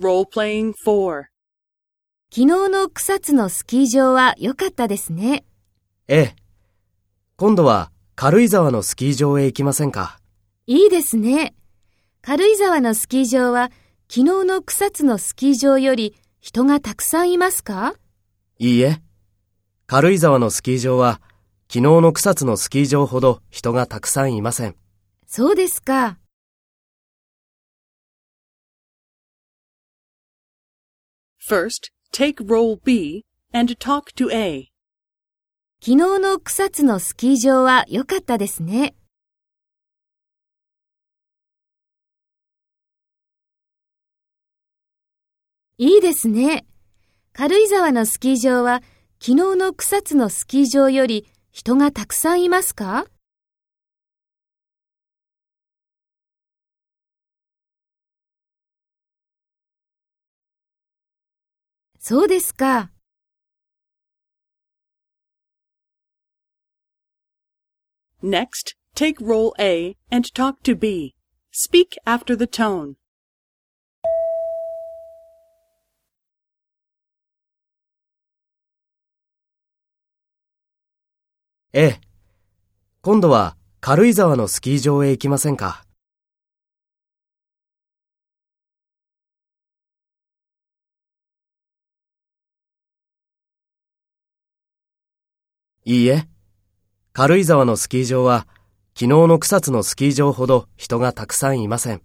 Role-playing 4. 昨日の草津のスキー場は良かったですね。ええ。今度は軽井沢のスキー場へ行きませんか？いいですね。軽井沢のスキー場は昨日の草津のスキー場より人がたくさんいますか？いいえ。軽井沢のスキー場は昨日の草津のスキー場ほど人がたくさんいません。そうですか。First, take role B and talk to A. 昨日の草津のスキー場は良かったですね。いいですね。軽井沢のスキー場は昨日の草津のスキー場より人がたくさんいますか？そうですか。Next, take role A and talk to B. Speak after the tone. ええ。今度は軽井沢のスキー場へ行きませんかいいえ。軽井沢のスキー場は昨日の草津のスキー場ほど人がたくさんいません。